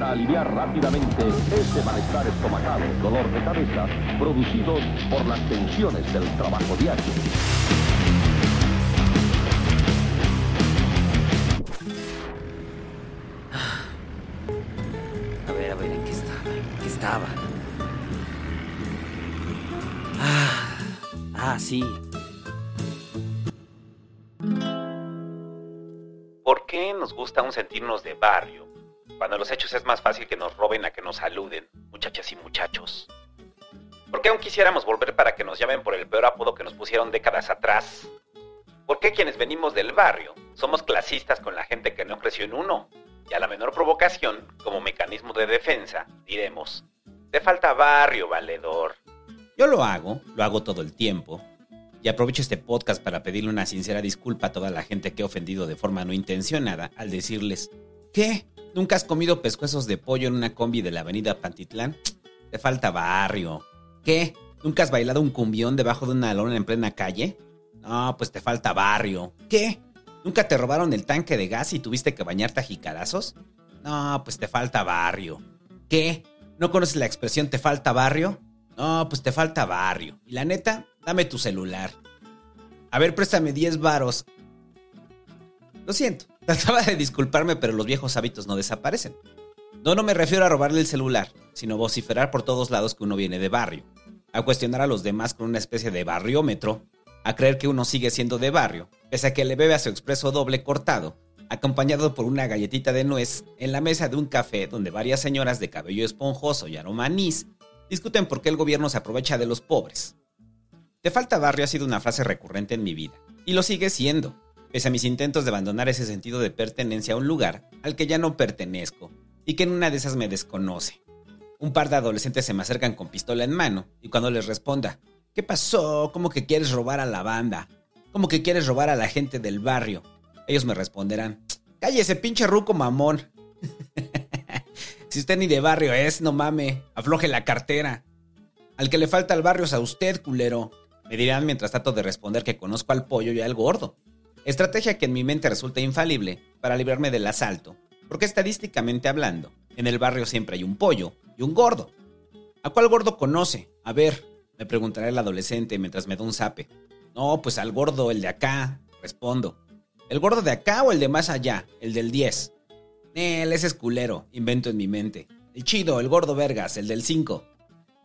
para aliviar rápidamente ese malestar estomacal, dolor de cabeza, producidos por las tensiones del trabajo diario. A ver, a ver, ¿en qué estaba? ¿En qué estaba? Ah, ah, sí. ¿Por qué nos gusta aún sentirnos de barrio? Cuando los hechos es más fácil que nos roben a que nos saluden, muchachas y muchachos. ¿Por qué aún quisiéramos volver para que nos llamen por el peor apodo que nos pusieron décadas atrás? ¿Por qué quienes venimos del barrio somos clasistas con la gente que no creció en uno? Y a la menor provocación, como mecanismo de defensa, diremos, te falta barrio, valedor. Yo lo hago, lo hago todo el tiempo. Y aprovecho este podcast para pedirle una sincera disculpa a toda la gente que he ofendido de forma no intencionada al decirles, ¿qué? ¿Nunca has comido pescuezos de pollo en una combi de la avenida Pantitlán? Te falta barrio. ¿Qué? ¿Nunca has bailado un cumbión debajo de una lona en plena calle? No, pues te falta barrio. ¿Qué? ¿Nunca te robaron el tanque de gas y tuviste que bañarte a jicarazos? No, pues te falta barrio. ¿Qué? ¿No conoces la expresión te falta barrio? No, pues te falta barrio. Y la neta, dame tu celular. A ver, préstame 10 varos. Lo siento, trataba de disculparme, pero los viejos hábitos no desaparecen. No, me refiero a robarle el celular, sino vociferar por todos lados que uno viene de barrio, a cuestionar a los demás con una especie de barriómetro, a creer que uno sigue siendo de barrio, pese a que le bebe a su expreso doble cortado, acompañado por una galletita de nuez en la mesa de un café donde varias señoras de cabello esponjoso y aroma anís discuten por qué el gobierno se aprovecha de los pobres. Te falta barrio ha sido una frase recurrente en mi vida, y lo sigue siendo, pese a mis intentos de abandonar ese sentido de pertenencia a un lugar al que ya no pertenezco, y que en una de esas me desconoce. Un par de adolescentes se me acercan con pistola en mano, y cuando les responda, ¿qué pasó? ¿Cómo que quieres robar a la banda? ¿Cómo que quieres robar a la gente del barrio? Ellos me responderán, cállese pinche ruco mamón. si usted ni de barrio es, no mame, afloje la cartera. Al que le falta al barrio es a usted, culero. Me dirán mientras trato de responder que conozco al pollo y al gordo. Estrategia que en mi mente resulta infalible para librarme del asalto, porque estadísticamente hablando, en el barrio siempre hay un pollo y un gordo. ¿A cuál gordo conoce? A ver, me preguntará el adolescente mientras me da un zape. No, pues al gordo, el de acá, respondo. ¿El gordo de acá o el de más allá? El del 10. Él, ese es culero, invento en mi mente. El chido, el gordo vergas, el del 5.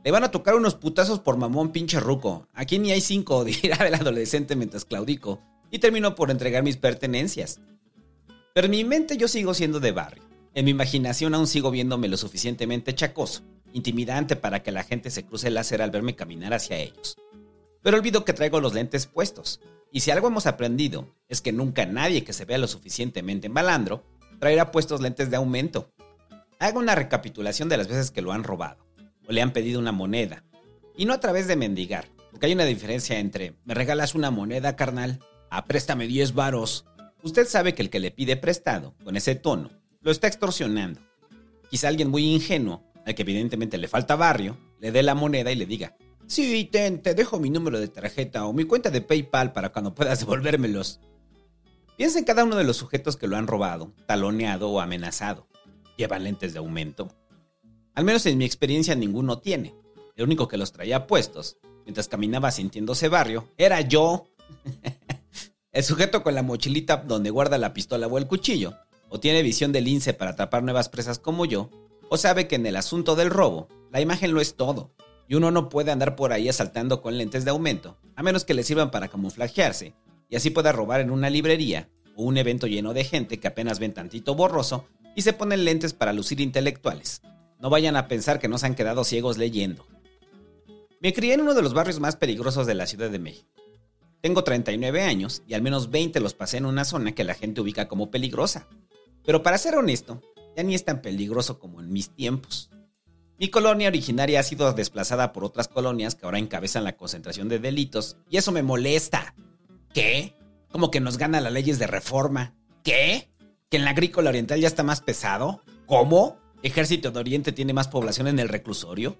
Le van a tocar unos putazos por mamón pinche ruco. Aquí ni hay 5, dirá el adolescente mientras claudico. Y termino por entregar mis pertenencias. Pero en mi mente yo sigo siendo de barrio. En mi imaginación aún sigo viéndome lo suficientemente chacoso, intimidante para que la gente se cruce el acera al verme caminar hacia ellos. Pero olvido que traigo los lentes puestos. Y si algo hemos aprendido es que nunca nadie que se vea lo suficientemente malandro traerá puestos lentes de aumento. Hago una recapitulación de las veces que lo han robado o le han pedido una moneda. Y no a través de mendigar, porque hay una diferencia entre me regalas una moneda, carnal, a préstame 10 varos. Usted sabe que el que le pide prestado, con ese tono, lo está extorsionando. Quizá alguien muy ingenuo, al que evidentemente le falta barrio, le dé la moneda y le diga, sí, ten, te dejo mi número de tarjeta o mi cuenta de PayPal para cuando puedas devolvérmelos. Piensa en cada uno de los sujetos que lo han robado, taloneado o amenazado. Llevan lentes de aumento. Al menos en mi experiencia ninguno tiene. El único que los traía puestos, mientras caminaba sintiéndose barrio, era yo. el sujeto con la mochilita donde guarda la pistola o el cuchillo, o tiene visión de lince para atrapar nuevas presas como yo, o sabe que en el asunto del robo, la imagen lo es todo, y uno no puede andar por ahí asaltando con lentes de aumento, a menos que le sirvan para camuflajearse, y así pueda robar en una librería o un evento lleno de gente que apenas ven tantito borroso y se ponen lentes para lucir intelectuales. No vayan a pensar que nos han quedado ciegos leyendo. Me crié en uno de los barrios más peligrosos de la Ciudad de México. Tengo 39 años y al menos 20 los pasé en una zona que la gente ubica como peligrosa. Pero para ser honesto, ya ni es tan peligroso como en mis tiempos. Mi colonia originaria ha sido desplazada por otras colonias que ahora encabezan la concentración de delitos y eso me molesta. ¿Qué? ¿Cómo que nos gana las leyes de reforma? ¿Qué? ¿Que en la agrícola oriental ya está más pesado? ¿Cómo? ¿Ejército de Oriente tiene más población en el reclusorio?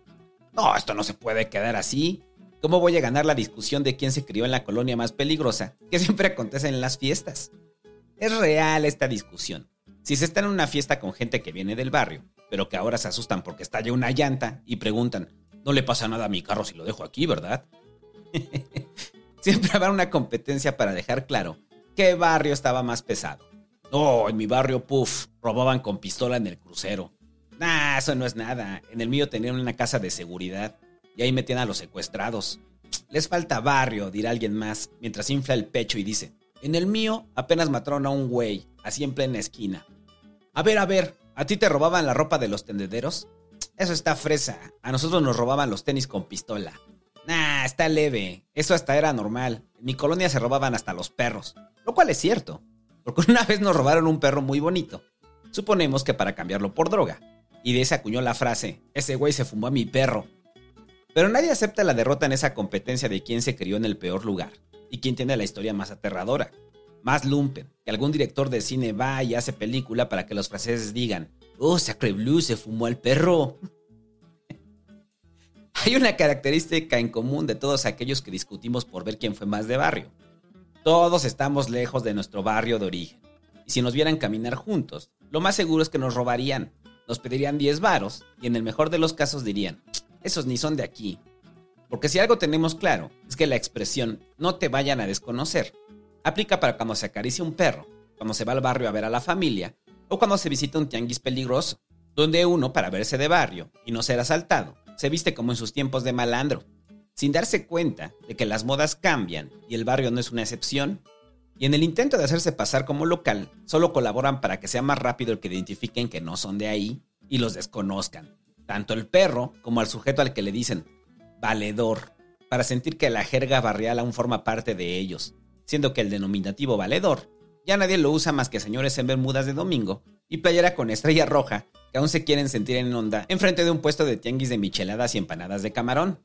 No, esto no se puede quedar así. ¿Cómo voy a ganar la discusión de quién se crió en la colonia más peligrosa, que siempre acontece en las fiestas? Es real esta discusión. Si se está en una fiesta con gente que viene del barrio, pero que ahora se asustan porque estalla una llanta y preguntan, no le pasa nada a mi carro si lo dejo aquí, ¿verdad? Siempre habrá una competencia para dejar claro qué barrio estaba más pesado. No, en mi barrio, puff, robaban con pistola en el crucero. Nah, eso no es nada. En el mío tenían una casa de seguridad y ahí metían a los secuestrados. Les falta barrio, dirá alguien más, mientras infla el pecho y dice, en el mío apenas mataron a un güey, así en plena esquina. A ver, a ver, ¿a ti te robaban la ropa de los tendederos? Eso está fresa. A nosotros nos robaban los tenis con pistola. Nah, está leve. Eso hasta era normal. En mi colonia se robaban hasta los perros. Lo cual es cierto. Porque una vez nos robaron un perro muy bonito. Suponemos que para cambiarlo por droga. Y de ese acuñó la frase, ese güey se fumó a mi perro. Pero nadie acepta la derrota en esa competencia de quién se crió en el peor lugar y quién tiene la historia más aterradora. Más lumpen, que algún director de cine va y hace película para que los franceses digan, oh, Sacre Blue se fumó al perro. Hay una característica en común de todos aquellos que discutimos por ver quién fue más de barrio. Todos estamos lejos de nuestro barrio de origen. Y si nos vieran caminar juntos, lo más seguro es que nos robarían. Nos pedirían 10 varos y en el mejor de los casos dirían, esos ni son de aquí. Porque si algo tenemos claro, es que la expresión no te vayan a desconocer aplica para cuando se acaricia un perro, cuando se va al barrio a ver a la familia o cuando se visita un tianguis peligroso, donde uno, para verse de barrio y no ser asaltado, se viste como en sus tiempos de malandro, sin darse cuenta de que las modas cambian y el barrio no es una excepción, y en el intento de hacerse pasar como local, solo colaboran para que sea más rápido el que identifiquen que no son de ahí y los desconozcan, tanto el perro como al sujeto al que le dicen valedor, para sentir que la jerga barrial aún forma parte de ellos, siendo que el denominativo valedor ya nadie lo usa más que señores en bermudas de domingo y playera con estrella roja que aún se quieren sentir en onda enfrente de un puesto de tianguis de micheladas y empanadas de camarón.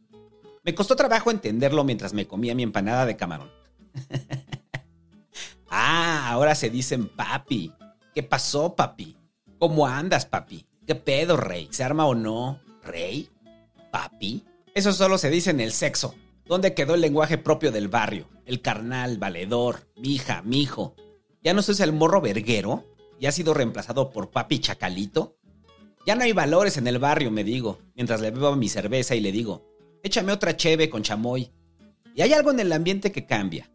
Me costó trabajo entenderlo mientras me comía mi empanada de camarón. ah, ahora se dicen papi. ¿Qué pasó, papi? ¿Cómo andas, papi? ¿Qué pedo, rey? ¿Se arma o no? ¿Rey? ¿Papi? Eso solo se dice en el sexo. ¿Dónde quedó el lenguaje propio del barrio? El carnal, valedor, mija, mijo. ¿Ya no es el morro verguero? ¿Ya ha sido reemplazado por papi chacalito? Ya no hay valores en el barrio, me digo, mientras le bebo mi cerveza y le digo, échame otra cheve con chamoy. Y hay algo en el ambiente que cambia.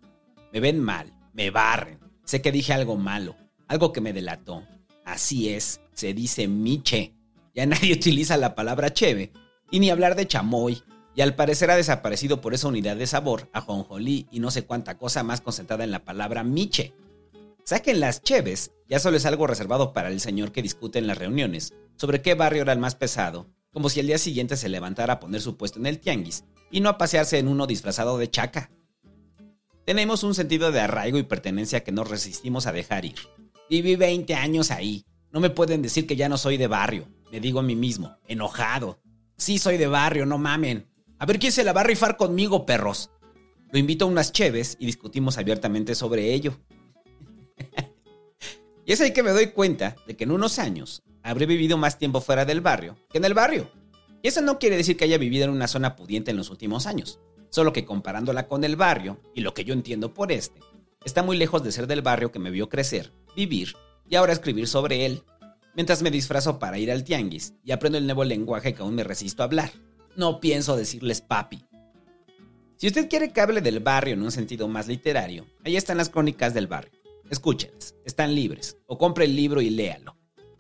Me ven mal, me barren. Sé que dije algo malo, algo que me delató. Así es, se dice miche. Ya nadie utiliza la palabra cheve, y ni hablar de chamoy, y al parecer ha desaparecido por esa unidad de sabor, ajonjolí y no sé cuánta cosa más concentrada en la palabra miche. Saquen las cheves, ya solo es algo reservado para el señor que discute en las reuniones sobre qué barrio era el más pesado, como si el día siguiente se levantara a poner su puesto en el tianguis y no a pasearse en uno disfrazado de chaca. Tenemos un sentido de arraigo y pertenencia que no resistimos a dejar ir. Viví 20 años ahí. No me pueden decir que ya no soy de barrio. Me digo a mí mismo, enojado. Sí soy de barrio, no mamen. A ver quién se la va a rifar conmigo, perros. Lo invito a unas cheves y discutimos abiertamente sobre ello. y es ahí que me doy cuenta de que en unos años habré vivido más tiempo fuera del barrio que en el barrio. Y eso no quiere decir que haya vivido en una zona pudiente en los últimos años, solo que comparándola con el barrio y lo que yo entiendo por este, está muy lejos de ser del barrio que me vio crecer, vivir y ahora escribir sobre él, mientras me disfrazo para ir al tianguis y aprendo el nuevo lenguaje que aún me resisto a hablar. No pienso decirles papi. Si usted quiere que hable del barrio en un sentido más literario, ahí están las crónicas del barrio. Escúchenlas, están libres, o compre el libro y léalo.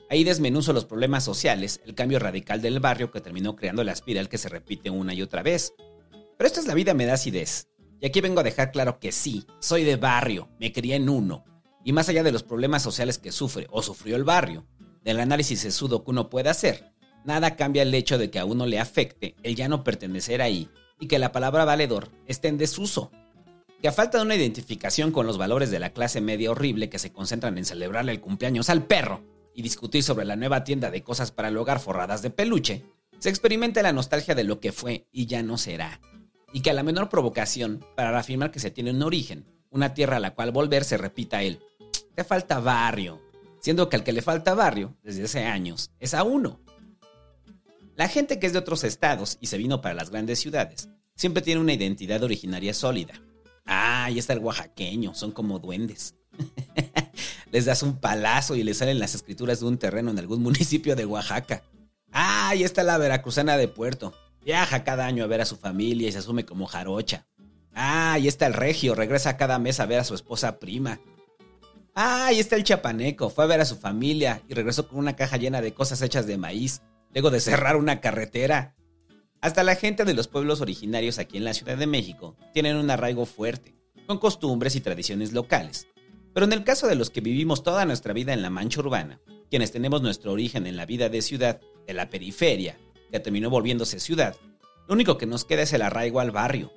Ahí desmenuzo los problemas sociales, el cambio radical del barrio que terminó creando la espiral que se repite una y otra vez. Pero esto es la vida me da acidez. Y aquí vengo a dejar claro que sí, soy de barrio, me crié en uno. Y más allá de los problemas sociales que sufre o sufrió el barrio, del análisis sesudo que uno puede hacer, nada cambia el hecho de que a uno le afecte el ya no pertenecer ahí y que la palabra valedor esté en desuso que a falta de una identificación con los valores de la clase media horrible que se concentran en celebrarle el cumpleaños al perro y discutir sobre la nueva tienda de cosas para el hogar forradas de peluche, se experimenta la nostalgia de lo que fue y ya no será. Y que a la menor provocación, para afirmar que se tiene un origen, una tierra a la cual volver, se repita él, te falta barrio, siendo que al que le falta barrio, desde hace años, es a uno. La gente que es de otros estados y se vino para las grandes ciudades, siempre tiene una identidad originaria sólida, Ah, ahí está el oaxaqueño, son como duendes. les das un palazo y les salen las escrituras de un terreno en algún municipio de Oaxaca. Ah, ahí está la veracruzana de Puerto. Viaja cada año a ver a su familia y se asume como jarocha. Ah, ahí está el regio, regresa cada mes a ver a su esposa prima. Ah, ahí está el chapaneco, fue a ver a su familia y regresó con una caja llena de cosas hechas de maíz, luego de cerrar una carretera. Hasta la gente de los pueblos originarios aquí en la Ciudad de México tienen un arraigo fuerte, con costumbres y tradiciones locales. Pero en el caso de los que vivimos toda nuestra vida en la mancha urbana, quienes tenemos nuestro origen en la vida de ciudad, de la periferia, que terminó volviéndose ciudad, lo único que nos queda es el arraigo al barrio.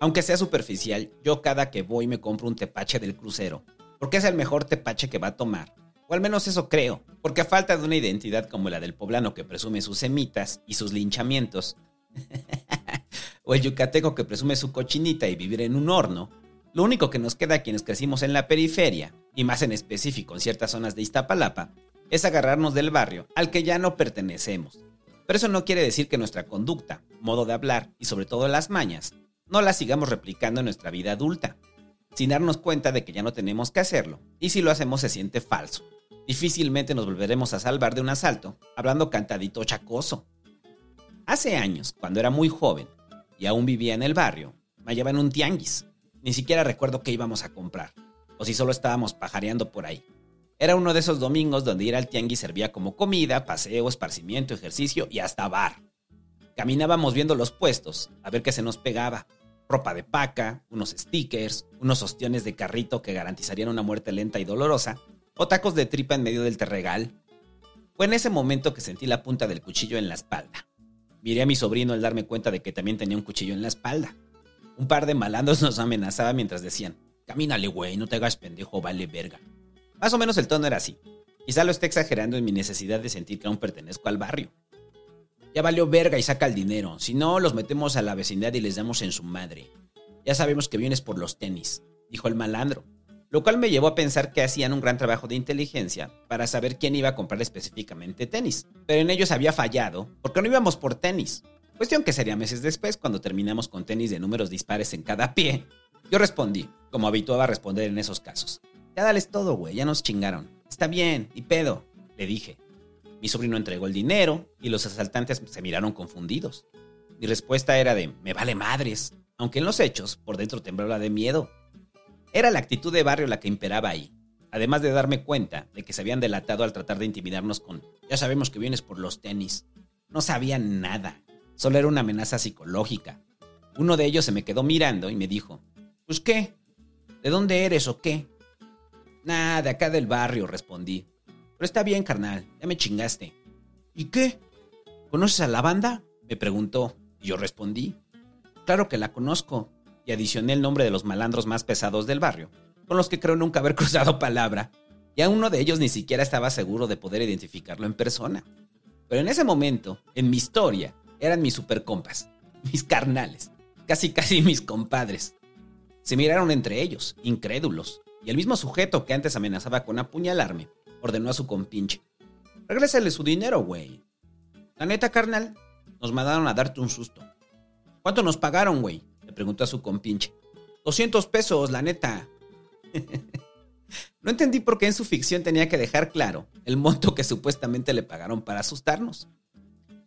Aunque sea superficial, yo cada que voy me compro un tepache del crucero, porque es el mejor tepache que va a tomar. O al menos eso creo, porque a falta de una identidad como la del poblano que presume sus semitas y sus linchamientos, o el yucateco que presume su cochinita y vivir en un horno, lo único que nos queda a quienes crecimos en la periferia, y más en específico en ciertas zonas de Iztapalapa, es agarrarnos del barrio al que ya no pertenecemos. Pero eso no quiere decir que nuestra conducta, modo de hablar y sobre todo las mañas, no las sigamos replicando en nuestra vida adulta, sin darnos cuenta de que ya no tenemos que hacerlo, y si lo hacemos se siente falso. Difícilmente nos volveremos a salvar de un asalto hablando cantadito chacoso. Hace años, cuando era muy joven y aún vivía en el barrio, me hallaba en un tianguis. Ni siquiera recuerdo qué íbamos a comprar, o si solo estábamos pajareando por ahí. Era uno de esos domingos donde ir al tianguis servía como comida, paseo, esparcimiento, ejercicio y hasta bar. Caminábamos viendo los puestos, a ver qué se nos pegaba. Ropa de paca, unos stickers, unos ostiones de carrito que garantizarían una muerte lenta y dolorosa, o tacos de tripa en medio del terregal. Fue en ese momento que sentí la punta del cuchillo en la espalda. Miré a mi sobrino al darme cuenta de que también tenía un cuchillo en la espalda. Un par de malandros nos amenazaba mientras decían, camínale güey, no te hagas pendejo, vale verga. Más o menos el tono era así. Quizá lo esté exagerando en mi necesidad de sentir que aún pertenezco al barrio. Ya valió verga y saca el dinero. Si no, los metemos a la vecindad y les damos en su madre. Ya sabemos que vienes por los tenis, dijo el malandro. Lo cual me llevó a pensar que hacían un gran trabajo de inteligencia para saber quién iba a comprar específicamente tenis. Pero en ellos había fallado, porque no íbamos por tenis. Cuestión que sería meses después cuando terminamos con tenis de números dispares en cada pie. Yo respondí, como habituaba responder en esos casos. Ya dales todo, güey, ya nos chingaron. Está bien, y pedo, le dije. Mi sobrino entregó el dinero y los asaltantes se miraron confundidos. Mi respuesta era de, me vale madres, aunque en los hechos por dentro temblaba de miedo. Era la actitud de barrio la que imperaba ahí, además de darme cuenta de que se habían delatado al tratar de intimidarnos con, ya sabemos que vienes por los tenis. No sabían nada, solo era una amenaza psicológica. Uno de ellos se me quedó mirando y me dijo, pues qué, ¿de dónde eres o qué? Nada, de acá del barrio, respondí. Pero está bien, carnal, ya me chingaste. ¿Y qué? ¿Conoces a la banda? Me preguntó, y yo respondí. Claro que la conozco, y adicioné el nombre de los malandros más pesados del barrio, con los que creo nunca haber cruzado palabra, y a uno de ellos ni siquiera estaba seguro de poder identificarlo en persona. Pero en ese momento, en mi historia, eran mis supercompas, mis carnales, casi casi mis compadres. Se miraron entre ellos, incrédulos, y el mismo sujeto que antes amenazaba con apuñalarme ordenó a su compinche. Regrésale su dinero, güey. La neta, carnal, nos mandaron a darte un susto. ¿Cuánto nos pagaron, güey? Le preguntó a su compinche. 200 pesos, la neta. no entendí por qué en su ficción tenía que dejar claro el monto que supuestamente le pagaron para asustarnos.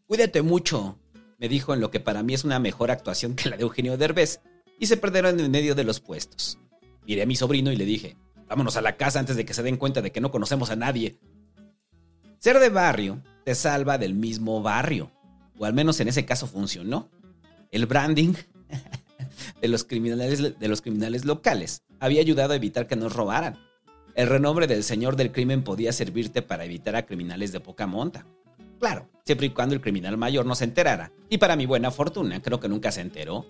Cuídate mucho, me dijo en lo que para mí es una mejor actuación que la de Eugenio Derbez, y se perdieron en medio de los puestos. Miré a mi sobrino y le dije, vámonos a la casa antes de que se den cuenta de que no conocemos a nadie. Ser de barrio te salva del mismo barrio, o al menos en ese caso funcionó. El branding de los criminales, de los criminales locales había ayudado a evitar que nos robaran. El renombre del señor del crimen podía servirte para evitar a criminales de poca monta. Claro, siempre y cuando el criminal mayor no se enterara. Y para mi buena fortuna, creo que nunca se enteró.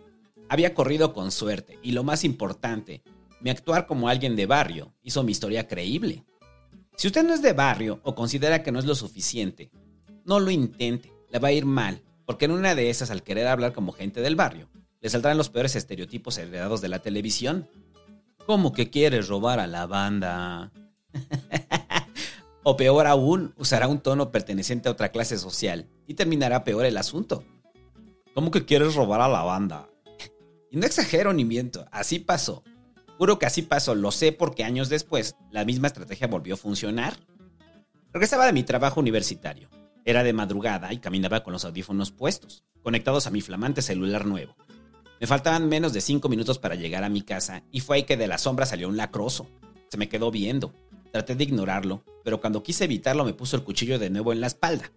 Había corrido con suerte y lo más importante, mi actuar como alguien de barrio hizo mi historia creíble. Si usted no es de barrio o considera que no es lo suficiente, no lo intente, le va a ir mal, porque en una de esas al querer hablar como gente del barrio, le saldrán los peores estereotipos heredados de la televisión. ¿Cómo que quieres robar a la banda? o peor aún, usará un tono perteneciente a otra clase social y terminará peor el asunto. ¿Cómo que quieres robar a la banda? y no exagero ni miento, así pasó. Juro que así pasó, lo sé porque años después la misma estrategia volvió a funcionar. Regresaba de mi trabajo universitario. Era de madrugada y caminaba con los audífonos puestos, conectados a mi flamante celular nuevo. Me faltaban menos de cinco minutos para llegar a mi casa y fue ahí que de la sombra salió un lacroso. Se me quedó viendo. Traté de ignorarlo, pero cuando quise evitarlo me puso el cuchillo de nuevo en la espalda.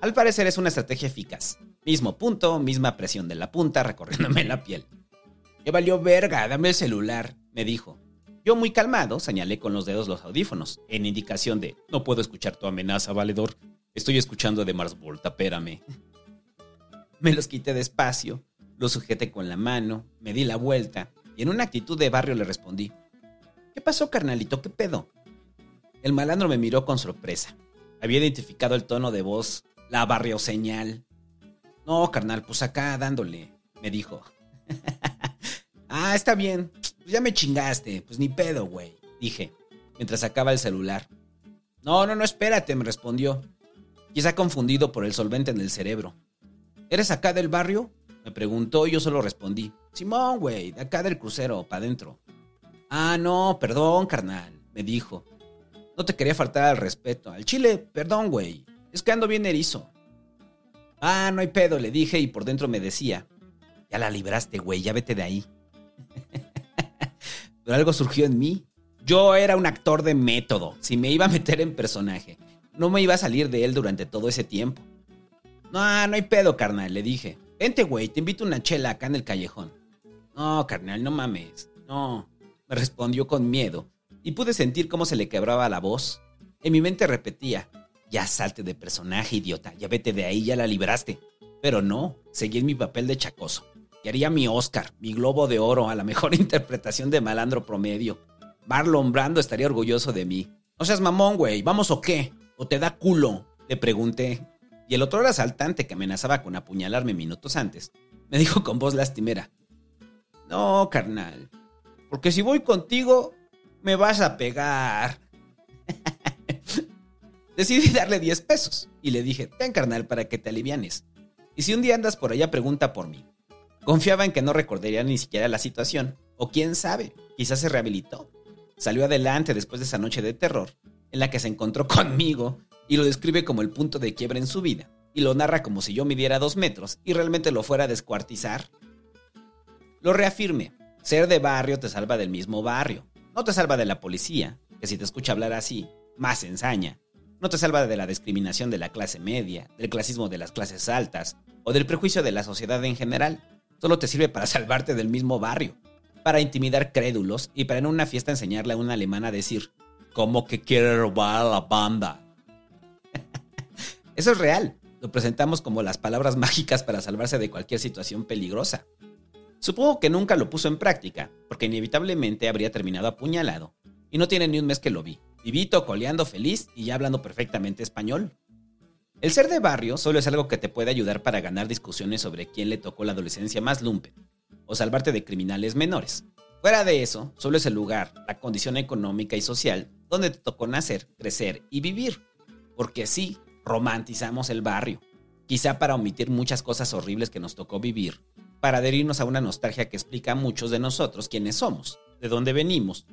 Al parecer es una estrategia eficaz. Mismo punto, misma presión de la punta recorriéndome la piel. Ya valió verga, dame el celular, me dijo. Yo muy calmado señalé con los dedos los audífonos, en indicación de no puedo escuchar tu amenaza, valedor. Estoy escuchando de Mars Volta, espérame. Me los quité despacio, los sujeté con la mano, me di la vuelta y en una actitud de barrio le respondí. ¿Qué pasó, carnalito? ¿Qué pedo? El malandro me miró con sorpresa. Había identificado el tono de voz, la barrio señal. No, carnal, pues acá dándole, me dijo. ah, está bien. Pues ya me chingaste. Pues ni pedo, güey, dije, mientras sacaba el celular. No, no, no, espérate, me respondió. Quizá confundido por el solvente en el cerebro. ¿Eres acá del barrio? Me preguntó y yo solo respondí. Simón, güey, de acá del crucero, pa' adentro. Ah, no, perdón, carnal, me dijo. No te quería faltar al respeto. Al chile, perdón, güey. Es que ando bien erizo. Ah, no hay pedo, le dije y por dentro me decía. Ya la libraste, güey, ya vete de ahí. Pero algo surgió en mí. Yo era un actor de método. Si me iba a meter en personaje, no me iba a salir de él durante todo ese tiempo. No, no hay pedo, carnal, le dije. Vente, güey, te invito a una chela acá en el callejón. No, carnal, no mames. No, me respondió con miedo y pude sentir cómo se le quebraba la voz. En mi mente repetía, ya salte de personaje, idiota, ya vete de ahí, ya la libraste. Pero no, seguí en mi papel de chacoso. Y haría mi Oscar, mi globo de oro a la mejor interpretación de malandro promedio. Marlon Brando estaría orgulloso de mí. No seas mamón, güey, ¿vamos o qué? ¿O te da culo? Le pregunté. Y el otro asaltante que amenazaba con apuñalarme minutos antes, me dijo con voz lastimera. No, carnal, porque si voy contigo, me vas a pegar. Decidí darle 10 pesos y le dije, ten carnal para que te alivianes. Y si un día andas por allá, pregunta por mí. Confiaba en que no recordaría ni siquiera la situación, o quién sabe, quizás se rehabilitó. Salió adelante después de esa noche de terror, en la que se encontró conmigo y lo describe como el punto de quiebra en su vida, y lo narra como si yo midiera dos metros y realmente lo fuera a descuartizar. Lo reafirme, ser de barrio te salva del mismo barrio, no te salva de la policía, que si te escucha hablar así, más ensaña. No te salva de la discriminación de la clase media, del clasismo de las clases altas o del prejuicio de la sociedad en general solo te sirve para salvarte del mismo barrio, para intimidar crédulos y para en una fiesta enseñarle a una alemana a decir, ¿cómo que quiere robar a la banda? Eso es real. Lo presentamos como las palabras mágicas para salvarse de cualquier situación peligrosa. Supongo que nunca lo puso en práctica, porque inevitablemente habría terminado apuñalado. Y no tiene ni un mes que lo vi. Vivito, coleando feliz y ya hablando perfectamente español. El ser de barrio solo es algo que te puede ayudar para ganar discusiones sobre quién le tocó la adolescencia más lumpen, o salvarte de criminales menores. Fuera de eso, solo es el lugar, la condición económica y social donde te tocó nacer, crecer y vivir. Porque sí, romantizamos el barrio, quizá para omitir muchas cosas horribles que nos tocó vivir, para adherirnos a una nostalgia que explica a muchos de nosotros quiénes somos, de dónde venimos,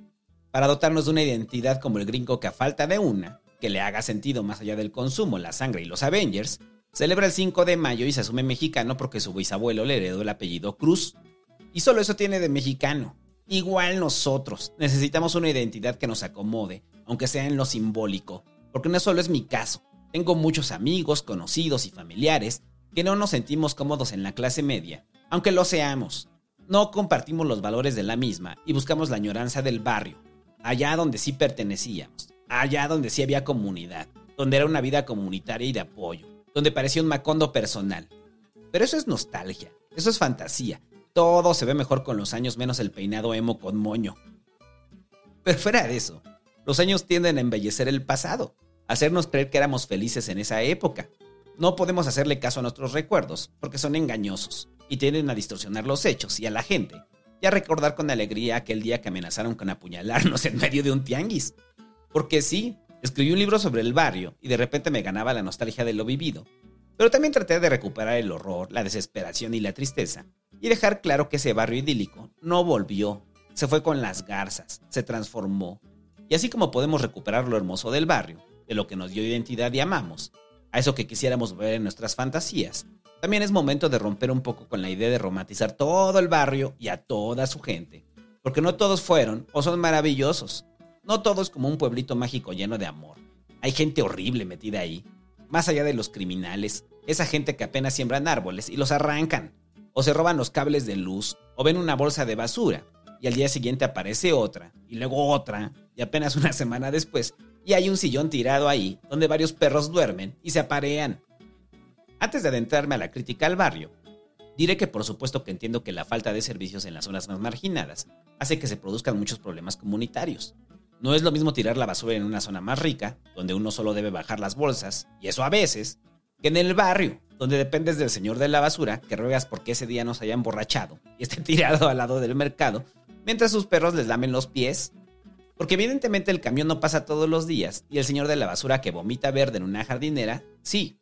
para dotarnos de una identidad como el gringo que a falta de una, que le haga sentido más allá del consumo, la sangre y los Avengers, celebra el 5 de mayo y se asume mexicano porque su bisabuelo le heredó el apellido Cruz. Y solo eso tiene de mexicano. Igual nosotros necesitamos una identidad que nos acomode, aunque sea en lo simbólico, porque no solo es mi caso. Tengo muchos amigos, conocidos y familiares que no nos sentimos cómodos en la clase media, aunque lo seamos. No compartimos los valores de la misma y buscamos la añoranza del barrio, allá donde sí pertenecíamos allá donde sí había comunidad, donde era una vida comunitaria y de apoyo, donde parecía un macondo personal. Pero eso es nostalgia, eso es fantasía. Todo se ve mejor con los años menos el peinado emo con moño. Pero fuera de eso, los años tienden a embellecer el pasado, hacernos creer que éramos felices en esa época. No podemos hacerle caso a nuestros recuerdos porque son engañosos y tienden a distorsionar los hechos y a la gente y a recordar con alegría aquel día que amenazaron con apuñalarnos en medio de un tianguis. Porque sí, escribí un libro sobre el barrio y de repente me ganaba la nostalgia de lo vivido. Pero también traté de recuperar el horror, la desesperación y la tristeza y dejar claro que ese barrio idílico no volvió, se fue con las garzas, se transformó. Y así como podemos recuperar lo hermoso del barrio, de lo que nos dio identidad y amamos, a eso que quisiéramos ver en nuestras fantasías, también es momento de romper un poco con la idea de romantizar todo el barrio y a toda su gente. Porque no todos fueron o son maravillosos. No todos como un pueblito mágico lleno de amor. Hay gente horrible metida ahí. Más allá de los criminales, esa gente que apenas siembran árboles y los arrancan. O se roban los cables de luz, o ven una bolsa de basura, y al día siguiente aparece otra, y luego otra, y apenas una semana después, y hay un sillón tirado ahí, donde varios perros duermen y se aparean. Antes de adentrarme a la crítica al barrio, diré que por supuesto que entiendo que la falta de servicios en las zonas más marginadas hace que se produzcan muchos problemas comunitarios. No es lo mismo tirar la basura en una zona más rica, donde uno solo debe bajar las bolsas, y eso a veces, que en el barrio, donde dependes del señor de la basura, que ruegas porque ese día no se haya emborrachado y esté tirado al lado del mercado, mientras sus perros les lamen los pies. Porque evidentemente el camión no pasa todos los días, y el señor de la basura que vomita verde en una jardinera, sí,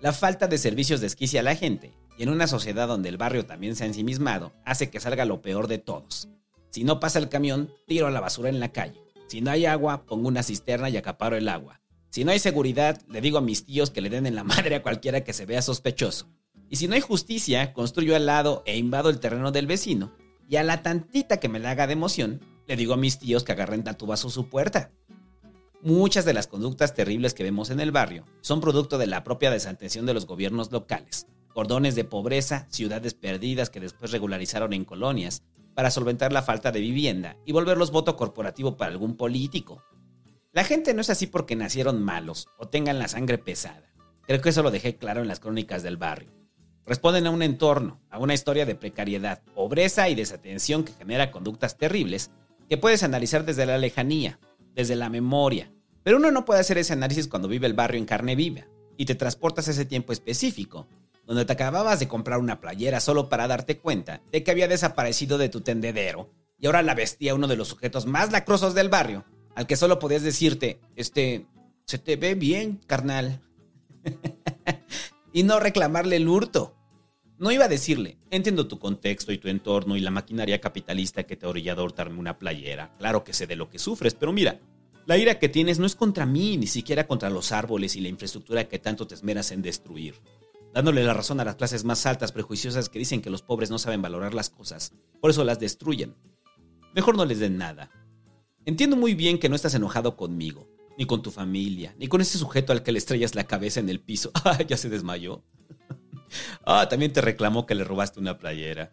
la falta de servicios desquicia a la gente, y en una sociedad donde el barrio también se ha ensimismado, hace que salga lo peor de todos. Si no pasa el camión, tiro la basura en la calle. Si no hay agua, pongo una cisterna y acaparo el agua. Si no hay seguridad, le digo a mis tíos que le den en la madre a cualquiera que se vea sospechoso. Y si no hay justicia, construyo al lado e invado el terreno del vecino. Y a la tantita que me la haga de emoción, le digo a mis tíos que agarren tatubazo su puerta. Muchas de las conductas terribles que vemos en el barrio son producto de la propia desatención de los gobiernos locales, cordones de pobreza, ciudades perdidas que después regularizaron en colonias para solventar la falta de vivienda y volverlos voto corporativo para algún político. La gente no es así porque nacieron malos o tengan la sangre pesada. Creo que eso lo dejé claro en las crónicas del barrio. Responden a un entorno, a una historia de precariedad, pobreza y desatención que genera conductas terribles que puedes analizar desde la lejanía, desde la memoria. Pero uno no puede hacer ese análisis cuando vive el barrio en carne viva y te transportas a ese tiempo específico, donde te acababas de comprar una playera solo para darte cuenta de que había desaparecido de tu tendedero y ahora la vestía uno de los sujetos más lacrosos del barrio, al que solo podías decirte, este, se te ve bien, carnal. y no reclamarle el hurto. No iba a decirle, entiendo tu contexto y tu entorno y la maquinaria capitalista que te ha orillado a hurtarme una playera. Claro que sé de lo que sufres, pero mira, la ira que tienes no es contra mí, ni siquiera contra los árboles y la infraestructura que tanto te esmeras en destruir. Dándole la razón a las clases más altas, prejuiciosas que dicen que los pobres no saben valorar las cosas, por eso las destruyen. Mejor no les den nada. Entiendo muy bien que no estás enojado conmigo, ni con tu familia, ni con ese sujeto al que le estrellas la cabeza en el piso. Ah, ya se desmayó. Ah, también te reclamó que le robaste una playera.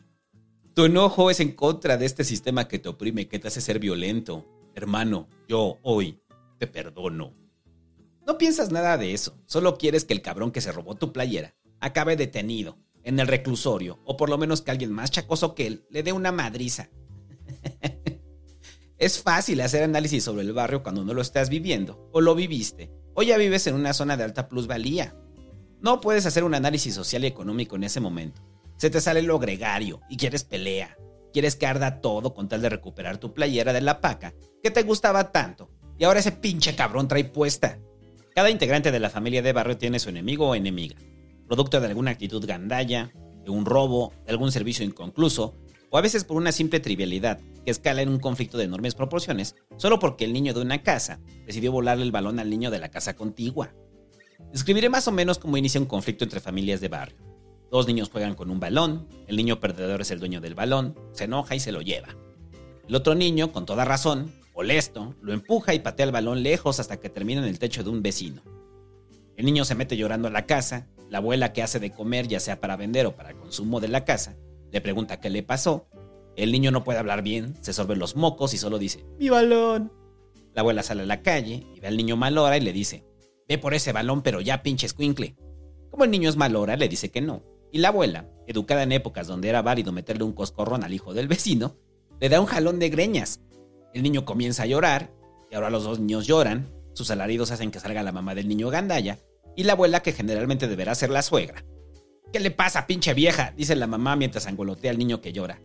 Tu enojo es en contra de este sistema que te oprime, que te hace ser violento. Hermano, yo hoy te perdono. No piensas nada de eso, solo quieres que el cabrón que se robó tu playera acabe detenido, en el reclusorio, o por lo menos que alguien más chacoso que él le dé una madriza. es fácil hacer análisis sobre el barrio cuando no lo estás viviendo, o lo viviste, o ya vives en una zona de alta plusvalía. No puedes hacer un análisis social y económico en ese momento. Se te sale lo gregario y quieres pelea. Quieres que arda todo con tal de recuperar tu playera de la paca que te gustaba tanto. Y ahora ese pinche cabrón trae puesta. Cada integrante de la familia de barrio tiene su enemigo o enemiga. Producto de alguna actitud gandalla, de un robo, de algún servicio inconcluso, o a veces por una simple trivialidad que escala en un conflicto de enormes proporciones, solo porque el niño de una casa decidió volarle el balón al niño de la casa contigua. Describiré más o menos cómo inicia un conflicto entre familias de barrio. Dos niños juegan con un balón, el niño perdedor es el dueño del balón, se enoja y se lo lleva. El otro niño, con toda razón, molesto, lo empuja y patea el balón lejos hasta que termina en el techo de un vecino. El niño se mete llorando a la casa, la abuela que hace de comer, ya sea para vender o para consumo de la casa, le pregunta qué le pasó. El niño no puede hablar bien, se sorbe los mocos y solo dice, ¡Mi balón! La abuela sale a la calle y ve al niño mal hora y le dice, Ve por ese balón, pero ya pinche escuincle. Como el niño es mal hora, le dice que no. Y la abuela, educada en épocas donde era válido meterle un coscorrón al hijo del vecino, le da un jalón de greñas. El niño comienza a llorar, y ahora los dos niños lloran, sus alaridos hacen que salga la mamá del niño gandaya, y la abuela que generalmente deberá ser la suegra. ¿Qué le pasa, pinche vieja? dice la mamá mientras angolotea al niño que llora.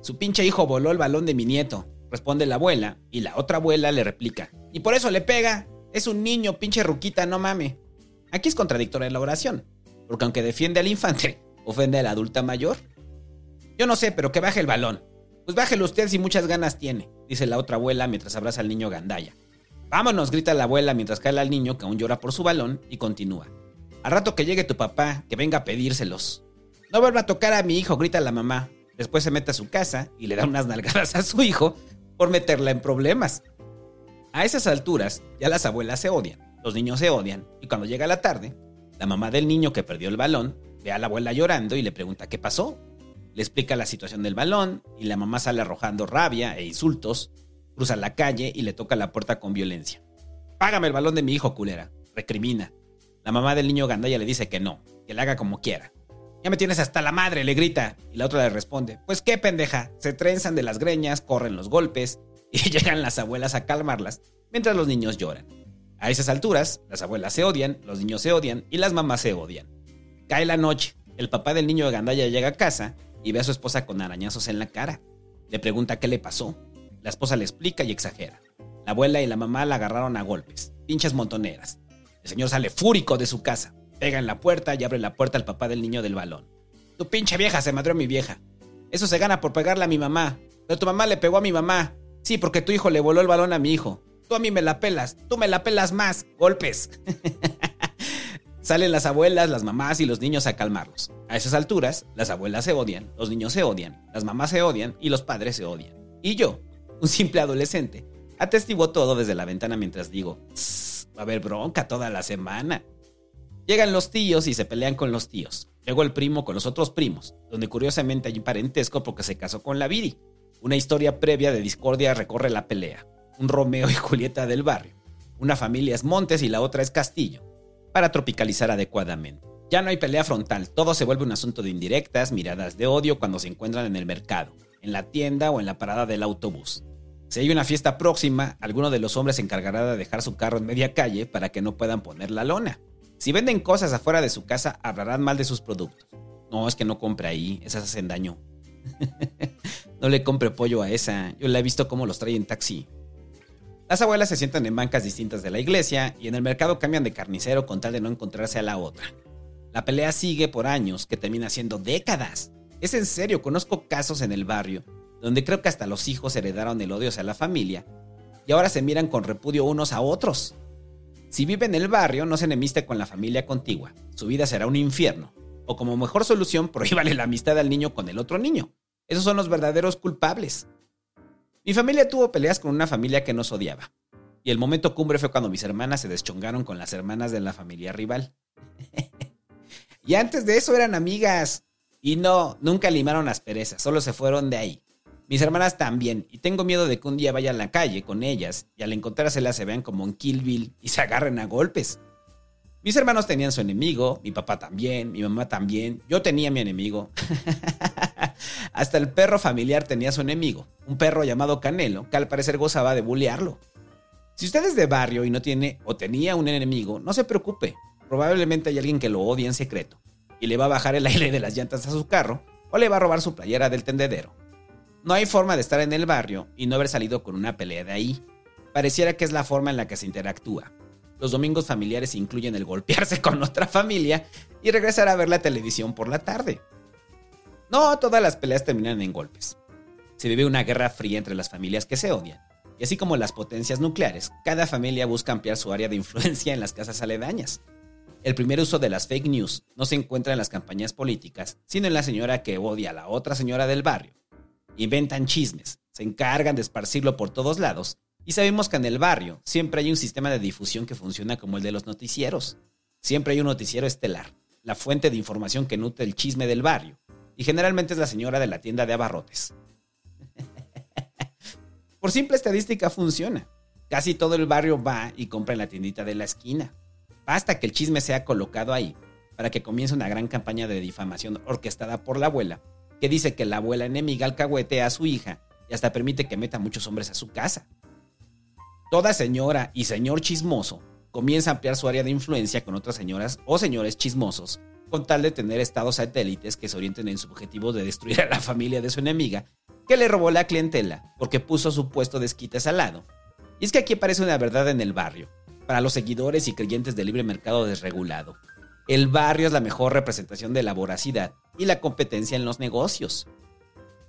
Su pinche hijo voló el balón de mi nieto, responde la abuela, y la otra abuela le replica. Y por eso le pega. Es un niño, pinche ruquita, no mame. Aquí es contradictoria la oración, porque aunque defiende al infante, ofende a la adulta mayor. Yo no sé, pero que baje el balón. Pues bájelo usted si muchas ganas tiene, dice la otra abuela mientras abraza al niño Gandaya. Vámonos, grita la abuela mientras cae al niño que aún llora por su balón y continúa. Al rato que llegue tu papá, que venga a pedírselos. No vuelva a tocar a mi hijo, grita la mamá. Después se mete a su casa y le da unas nalgadas a su hijo por meterla en problemas. A esas alturas, ya las abuelas se odian, los niños se odian, y cuando llega la tarde, la mamá del niño que perdió el balón ve a la abuela llorando y le pregunta qué pasó. Le explica la situación del balón y la mamá sale arrojando rabia e insultos, cruza la calle y le toca la puerta con violencia. Págame el balón de mi hijo, culera. Recrimina. La mamá del niño Gandaya le dice que no, que le haga como quiera. Ya me tienes hasta la madre, le grita. Y la otra le responde, pues qué pendeja. Se trenzan de las greñas, corren los golpes y llegan las abuelas a calmarlas mientras los niños lloran. A esas alturas, las abuelas se odian, los niños se odian y las mamás se odian. Cae la noche, el papá del niño de Gandaya llega a casa y ve a su esposa con arañazos en la cara. Le pregunta qué le pasó. La esposa le explica y exagera. La abuela y la mamá la agarraron a golpes, pinches montoneras. El señor sale fúrico de su casa pega en la puerta y abre la puerta al papá del niño del balón. Tu pinche vieja se madrió a mi vieja. Eso se gana por pegarle a mi mamá. Pero tu mamá le pegó a mi mamá. Sí, porque tu hijo le voló el balón a mi hijo. Tú a mí me la pelas. Tú me la pelas más. Golpes. Salen las abuelas, las mamás y los niños a calmarlos. A esas alturas, las abuelas se odian, los niños se odian, las mamás se odian y los padres se odian. Y yo, un simple adolescente, atestiguo todo desde la ventana mientras digo, va a haber bronca toda la semana. Llegan los tíos y se pelean con los tíos. Luego el primo con los otros primos, donde curiosamente hay un parentesco porque se casó con la Viri. Una historia previa de discordia recorre la pelea. Un Romeo y Julieta del barrio. Una familia es Montes y la otra es Castillo. Para tropicalizar adecuadamente. Ya no hay pelea frontal, todo se vuelve un asunto de indirectas, miradas de odio cuando se encuentran en el mercado, en la tienda o en la parada del autobús. Si hay una fiesta próxima, alguno de los hombres se encargará de dejar su carro en media calle para que no puedan poner la lona. Si venden cosas afuera de su casa, hablarán mal de sus productos. No, es que no compre ahí, esas hacen daño. no le compre pollo a esa, yo la he visto cómo los trae en taxi. Las abuelas se sientan en bancas distintas de la iglesia y en el mercado cambian de carnicero con tal de no encontrarse a la otra. La pelea sigue por años, que termina siendo décadas. Es en serio, conozco casos en el barrio donde creo que hasta los hijos heredaron el odio hacia la familia y ahora se miran con repudio unos a otros. Si vive en el barrio, no se enemiste con la familia contigua. Su vida será un infierno. O como mejor solución, prohíbale la amistad al niño con el otro niño. Esos son los verdaderos culpables. Mi familia tuvo peleas con una familia que nos odiaba. Y el momento cumbre fue cuando mis hermanas se deschongaron con las hermanas de la familia rival. y antes de eso eran amigas. Y no, nunca limaron las perezas, solo se fueron de ahí. Mis hermanas también, y tengo miedo de que un día vaya a la calle con ellas y al encontrárselas se vean como un Kill Bill y se agarren a golpes. Mis hermanos tenían su enemigo, mi papá también, mi mamá también, yo tenía mi enemigo. Hasta el perro familiar tenía su enemigo, un perro llamado Canelo, que al parecer gozaba de bullearlo. Si usted es de barrio y no tiene o tenía un enemigo, no se preocupe, probablemente hay alguien que lo odia en secreto y le va a bajar el aire de las llantas a su carro o le va a robar su playera del tendedero. No hay forma de estar en el barrio y no haber salido con una pelea de ahí. Pareciera que es la forma en la que se interactúa. Los domingos familiares incluyen el golpearse con otra familia y regresar a ver la televisión por la tarde. No todas las peleas terminan en golpes. Se vive una guerra fría entre las familias que se odian. Y así como las potencias nucleares, cada familia busca ampliar su área de influencia en las casas aledañas. El primer uso de las fake news no se encuentra en las campañas políticas, sino en la señora que odia a la otra señora del barrio Inventan chismes, se encargan de esparcirlo por todos lados y sabemos que en el barrio siempre hay un sistema de difusión que funciona como el de los noticieros. Siempre hay un noticiero estelar, la fuente de información que nutre el chisme del barrio, y generalmente es la señora de la tienda de abarrotes. por simple estadística funciona. Casi todo el barrio va y compra en la tiendita de la esquina. Basta que el chisme sea colocado ahí para que comience una gran campaña de difamación orquestada por la abuela que dice que la abuela enemiga alcahuetea a su hija y hasta permite que meta muchos hombres a su casa. Toda señora y señor chismoso comienza a ampliar su área de influencia con otras señoras o señores chismosos con tal de tener estados satélites que se orienten en su objetivo de destruir a la familia de su enemiga que le robó la clientela porque puso su puesto de esquites al lado. Y es que aquí aparece una verdad en el barrio, para los seguidores y creyentes del libre mercado desregulado. El barrio es la mejor representación de la voracidad y la competencia en los negocios.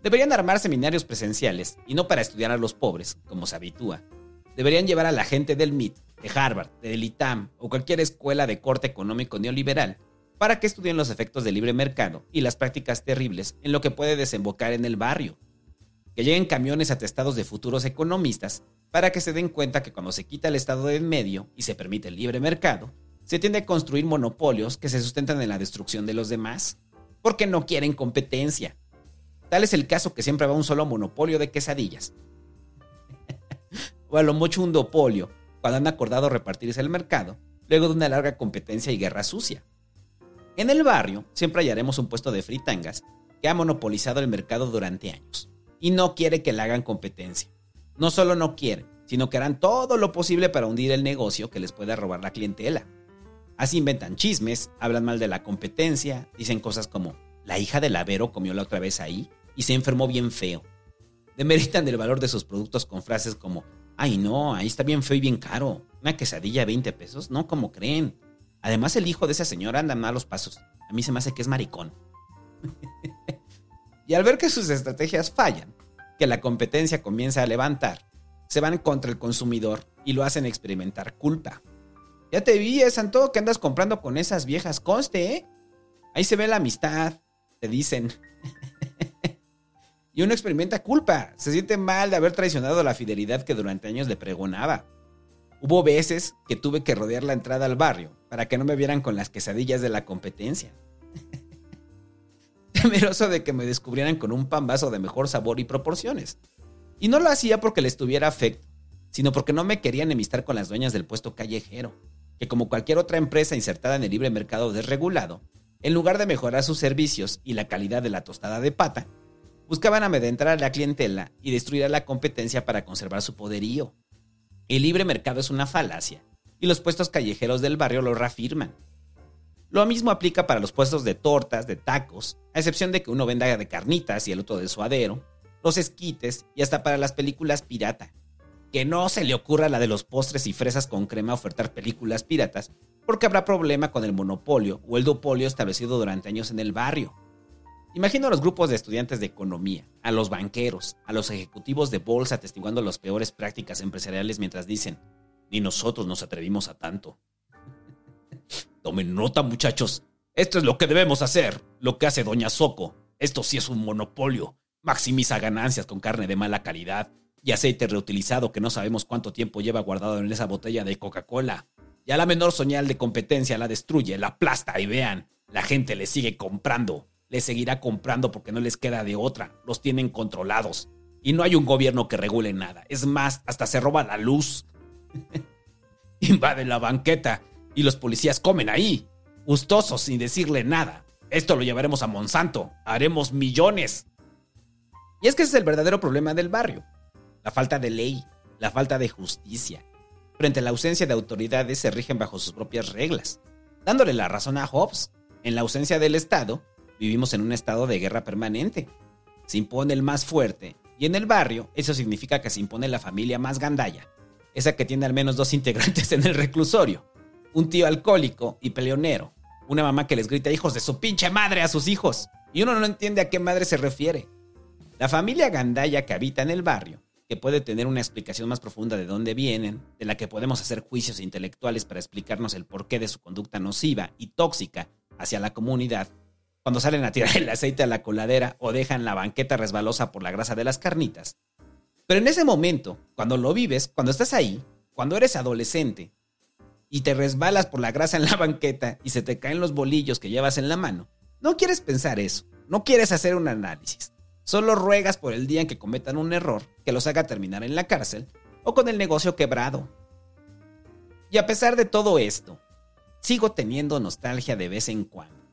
Deberían armar seminarios presenciales y no para estudiar a los pobres, como se habitúa. Deberían llevar a la gente del MIT, de Harvard, del ITAM o cualquier escuela de corte económico neoliberal para que estudien los efectos del libre mercado y las prácticas terribles en lo que puede desembocar en el barrio. Que lleguen camiones atestados de futuros economistas para que se den cuenta que cuando se quita el estado de en medio y se permite el libre mercado, se tiende a construir monopolios que se sustentan en la destrucción de los demás, porque no quieren competencia. Tal es el caso que siempre va un solo monopolio de quesadillas. o a lo mucho un dopolio, cuando han acordado repartirse el mercado, luego de una larga competencia y guerra sucia. En el barrio siempre hallaremos un puesto de fritangas que ha monopolizado el mercado durante años y no quiere que le hagan competencia. No solo no quiere, sino que harán todo lo posible para hundir el negocio que les pueda robar la clientela. Así inventan chismes, hablan mal de la competencia, dicen cosas como, la hija del Avero comió la otra vez ahí y se enfermó bien feo. Demeritan el valor de sus productos con frases como, ay no, ahí está bien feo y bien caro. Una quesadilla a 20 pesos, no como creen. Además, el hijo de esa señora anda malos pasos. A mí se me hace que es maricón. y al ver que sus estrategias fallan, que la competencia comienza a levantar, se van contra el consumidor y lo hacen experimentar culpa. Ya te vi, es Santo, que andas comprando con esas viejas, conste, ¿eh? Ahí se ve la amistad, te dicen. y uno experimenta culpa, se siente mal de haber traicionado la fidelidad que durante años le pregonaba. Hubo veces que tuve que rodear la entrada al barrio para que no me vieran con las quesadillas de la competencia. Temeroso de que me descubrieran con un pan vaso de mejor sabor y proporciones. Y no lo hacía porque les tuviera afecto, sino porque no me quería enemistar con las dueñas del puesto callejero, que como cualquier otra empresa insertada en el libre mercado desregulado, en lugar de mejorar sus servicios y la calidad de la tostada de pata, buscaban amedrentar a la clientela y destruir a la competencia para conservar su poderío. El libre mercado es una falacia, y los puestos callejeros del barrio lo reafirman. Lo mismo aplica para los puestos de tortas, de tacos, a excepción de que uno venda de carnitas y el otro de suadero, los esquites y hasta para las películas pirata. Que no se le ocurra la de los postres y fresas con crema ofertar películas piratas, porque habrá problema con el monopolio o el duopolio establecido durante años en el barrio. Imagino a los grupos de estudiantes de economía, a los banqueros, a los ejecutivos de bolsa atestiguando las peores prácticas empresariales mientras dicen, ni nosotros nos atrevimos a tanto. Tomen nota muchachos, esto es lo que debemos hacer, lo que hace Doña Soco. Esto sí es un monopolio. Maximiza ganancias con carne de mala calidad y aceite reutilizado que no sabemos cuánto tiempo lleva guardado en esa botella de Coca-Cola. Ya la menor señal de competencia la destruye, la aplasta y vean, la gente le sigue comprando les seguirá comprando porque no les queda de otra. Los tienen controlados. Y no hay un gobierno que regule nada. Es más, hasta se roba la luz. Invaden la banqueta y los policías comen ahí, gustosos sin decirle nada. Esto lo llevaremos a Monsanto. Haremos millones. Y es que ese es el verdadero problema del barrio. La falta de ley, la falta de justicia. Frente a la ausencia de autoridades se rigen bajo sus propias reglas. Dándole la razón a Hobbes, en la ausencia del Estado, Vivimos en un estado de guerra permanente. Se impone el más fuerte, y en el barrio eso significa que se impone la familia más gandalla, esa que tiene al menos dos integrantes en el reclusorio, un tío alcohólico y peleonero, una mamá que les grita hijos de su pinche madre a sus hijos, y uno no entiende a qué madre se refiere. La familia gandalla que habita en el barrio, que puede tener una explicación más profunda de dónde vienen, de la que podemos hacer juicios intelectuales para explicarnos el porqué de su conducta nociva y tóxica hacia la comunidad, cuando salen a tirar el aceite a la coladera o dejan la banqueta resbalosa por la grasa de las carnitas. Pero en ese momento, cuando lo vives, cuando estás ahí, cuando eres adolescente y te resbalas por la grasa en la banqueta y se te caen los bolillos que llevas en la mano, no quieres pensar eso, no quieres hacer un análisis. Solo ruegas por el día en que cometan un error que los haga terminar en la cárcel o con el negocio quebrado. Y a pesar de todo esto, sigo teniendo nostalgia de vez en cuando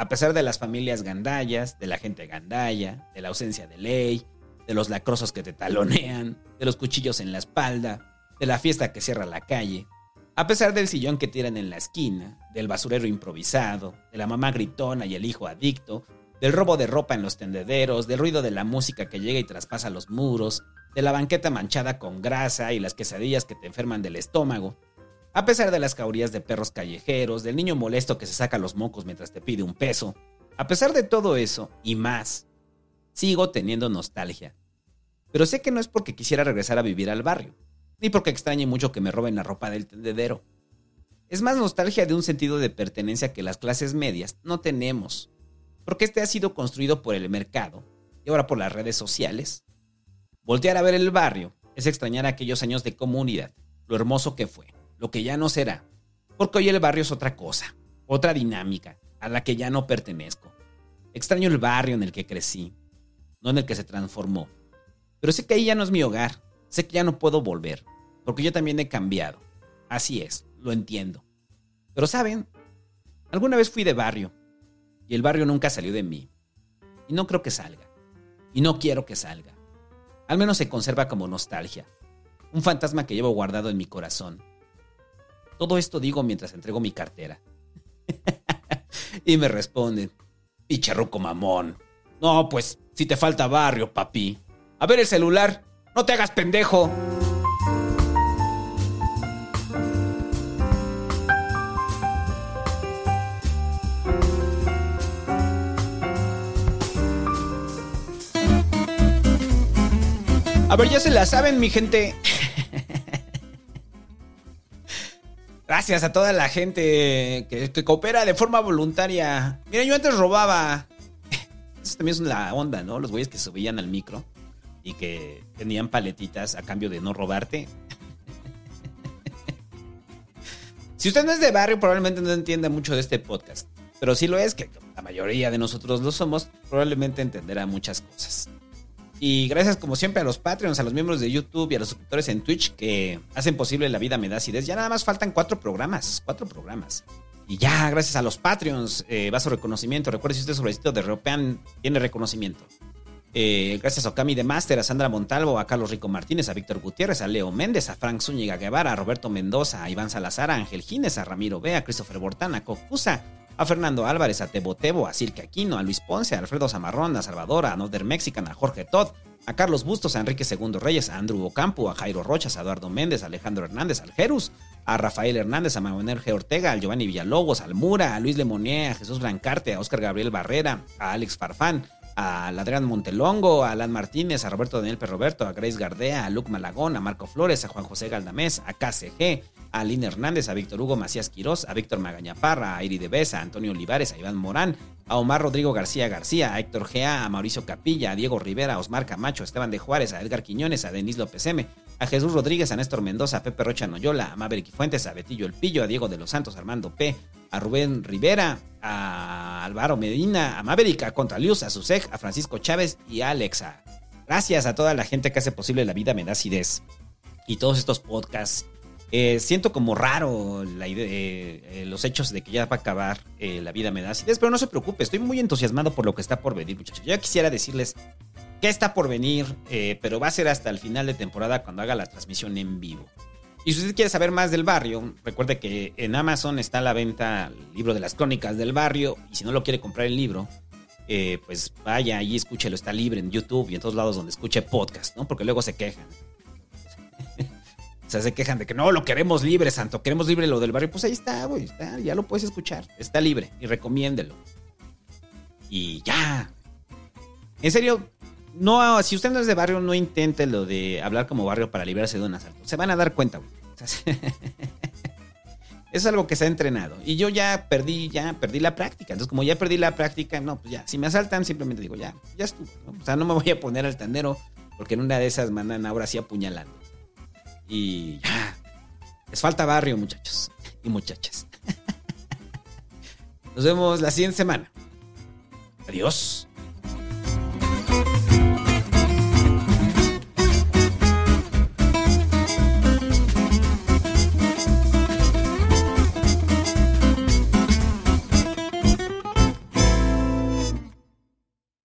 a pesar de las familias gandallas, de la gente gandalla, de la ausencia de ley, de los lacrosos que te talonean, de los cuchillos en la espalda, de la fiesta que cierra la calle, a pesar del sillón que tiran en la esquina, del basurero improvisado, de la mamá gritona y el hijo adicto, del robo de ropa en los tendederos, del ruido de la música que llega y traspasa los muros, de la banqueta manchada con grasa y las quesadillas que te enferman del estómago, a pesar de las caurías de perros callejeros, del niño molesto que se saca los mocos mientras te pide un peso, a pesar de todo eso y más, sigo teniendo nostalgia. Pero sé que no es porque quisiera regresar a vivir al barrio, ni porque extrañe mucho que me roben la ropa del tendedero. Es más nostalgia de un sentido de pertenencia que las clases medias no tenemos, porque este ha sido construido por el mercado y ahora por las redes sociales. Voltear a ver el barrio es extrañar aquellos años de comunidad, lo hermoso que fue, lo que ya no será, porque hoy el barrio es otra cosa, otra dinámica, a la que ya no pertenezco. Extraño el barrio en el que crecí, no en el que se transformó. Pero sé que ahí ya no es mi hogar, sé que ya no puedo volver, porque yo también he cambiado. Así es, lo entiendo. Pero saben, alguna vez fui de barrio, y el barrio nunca salió de mí. Y no creo que salga. Y no quiero que salga. Al menos se conserva como nostalgia. Un fantasma que llevo guardado en mi corazón. Todo esto digo mientras entrego mi cartera. y me responden, picharruco mamón. No, pues, si te falta barrio, papi. A ver el celular. No te hagas pendejo. A ver, ya se la saben, mi gente. Gracias a toda la gente que, coopera de forma voluntaria. Mira, yo antes robaba. Eso también es la onda, ¿no? Los güeyes que subían al micro y que tenían paletitas a cambio de no robarte. si usted no es de barrio, probablemente no entienda mucho de este podcast. Pero si lo es, que la mayoría de nosotros lo somos, probablemente entenderá muchas cosas. Y gracias como siempre a los Patreons, a los miembros de YouTube y a los suscriptores en Twitch que hacen posible La Vida Me da acidez. Ya nada más faltan cuatro programas, cuatro programas. Y ya, gracias a los Patreons, eh, va su reconocimiento. Recuerde si usted es sobrecito de European, tiene reconocimiento. Eh, gracias a Okami de Master, a Sandra Montalvo, a Carlos Rico Martínez, a Víctor Gutiérrez, a Leo Méndez, a Frank Zúñiga Guevara, a Roberto Mendoza, a Iván Salazar, a Ángel Gines, a Ramiro B, a Christopher Bortana, a Cocusa, a Fernando Álvarez, a Tebo Tebo, a Cirque Aquino, a Luis Ponce, a Alfredo Zamarrón, a Salvador, a Another Mexican, a Jorge Todd, a Carlos Bustos, a Enrique II Reyes, a Andrew Ocampo, a Jairo Rochas, a Eduardo Méndez, a Alejandro Hernández, al Jerus, a Rafael Hernández, a Manuel G. Ortega, al Giovanni Villalobos, al Mura, a Luis Lemonier, a Jesús Blancarte, a Oscar Gabriel Barrera, a Alex Farfán, a Adrián Montelongo, a Alan Martínez, a Roberto Daniel Perroberto, a Grace Gardea, a Luke Malagón, a Marco Flores, a Juan José Galdamés, a KCG, a Lina Hernández, a Víctor Hugo Macías Quirós, a Víctor Magañaparra, a Iri de Besa, a Antonio Olivares, a Iván Morán, a Omar Rodrigo García García, a Héctor Gea, a Mauricio Capilla, a Diego Rivera, a Osmar Camacho, a Esteban de Juárez, a Edgar Quiñones, a Denis López M, a Jesús Rodríguez, a Néstor Mendoza, a Pepe Rocha Noyola, a Maverick Fuentes, a Betillo El Pillo, a Diego de los Santos, Armando P, a Rubén Rivera, a Álvaro Medina, a Maverick, a Contralius, a Susej, a Francisco Chávez y a Alexa. Gracias a toda la gente que hace posible la vida me da. Y todos estos podcasts eh, siento como raro eh, eh, los hechos de que ya va a acabar la vida me da pero no se preocupe, estoy muy entusiasmado por lo que está por venir, muchachos. Yo quisiera decirles qué está por venir, pero va a ser hasta el final de temporada cuando haga la transmisión en vivo. Y si usted quiere saber más del barrio, recuerde que en Amazon está a la venta el libro de las crónicas del barrio, y si no lo quiere comprar el libro, pues vaya y escúchelo, está libre en YouTube y en todos lados donde escuche podcast, ¿no? Porque luego se quejan. O sea, se quejan de que no, lo queremos libre, santo, queremos libre lo del barrio. Pues ahí está, güey, está, ya lo puedes escuchar. Está libre y recomiéndelo. Y ya. En serio, no, si usted no es de barrio, no intente lo de hablar como barrio para librarse de un asalto. Se van a dar cuenta, güey. es algo que se ha entrenado. Y yo ya perdí, ya perdí la práctica. Entonces, como ya perdí la práctica, no, pues ya, si me asaltan, simplemente digo, ya, ya estuvo. O sea, no me voy a poner al tandero porque en una de esas mandan ahora sí apuñalando. Y ya. Les falta barrio, muchachos y muchachas. Nos vemos la siguiente semana. Adiós.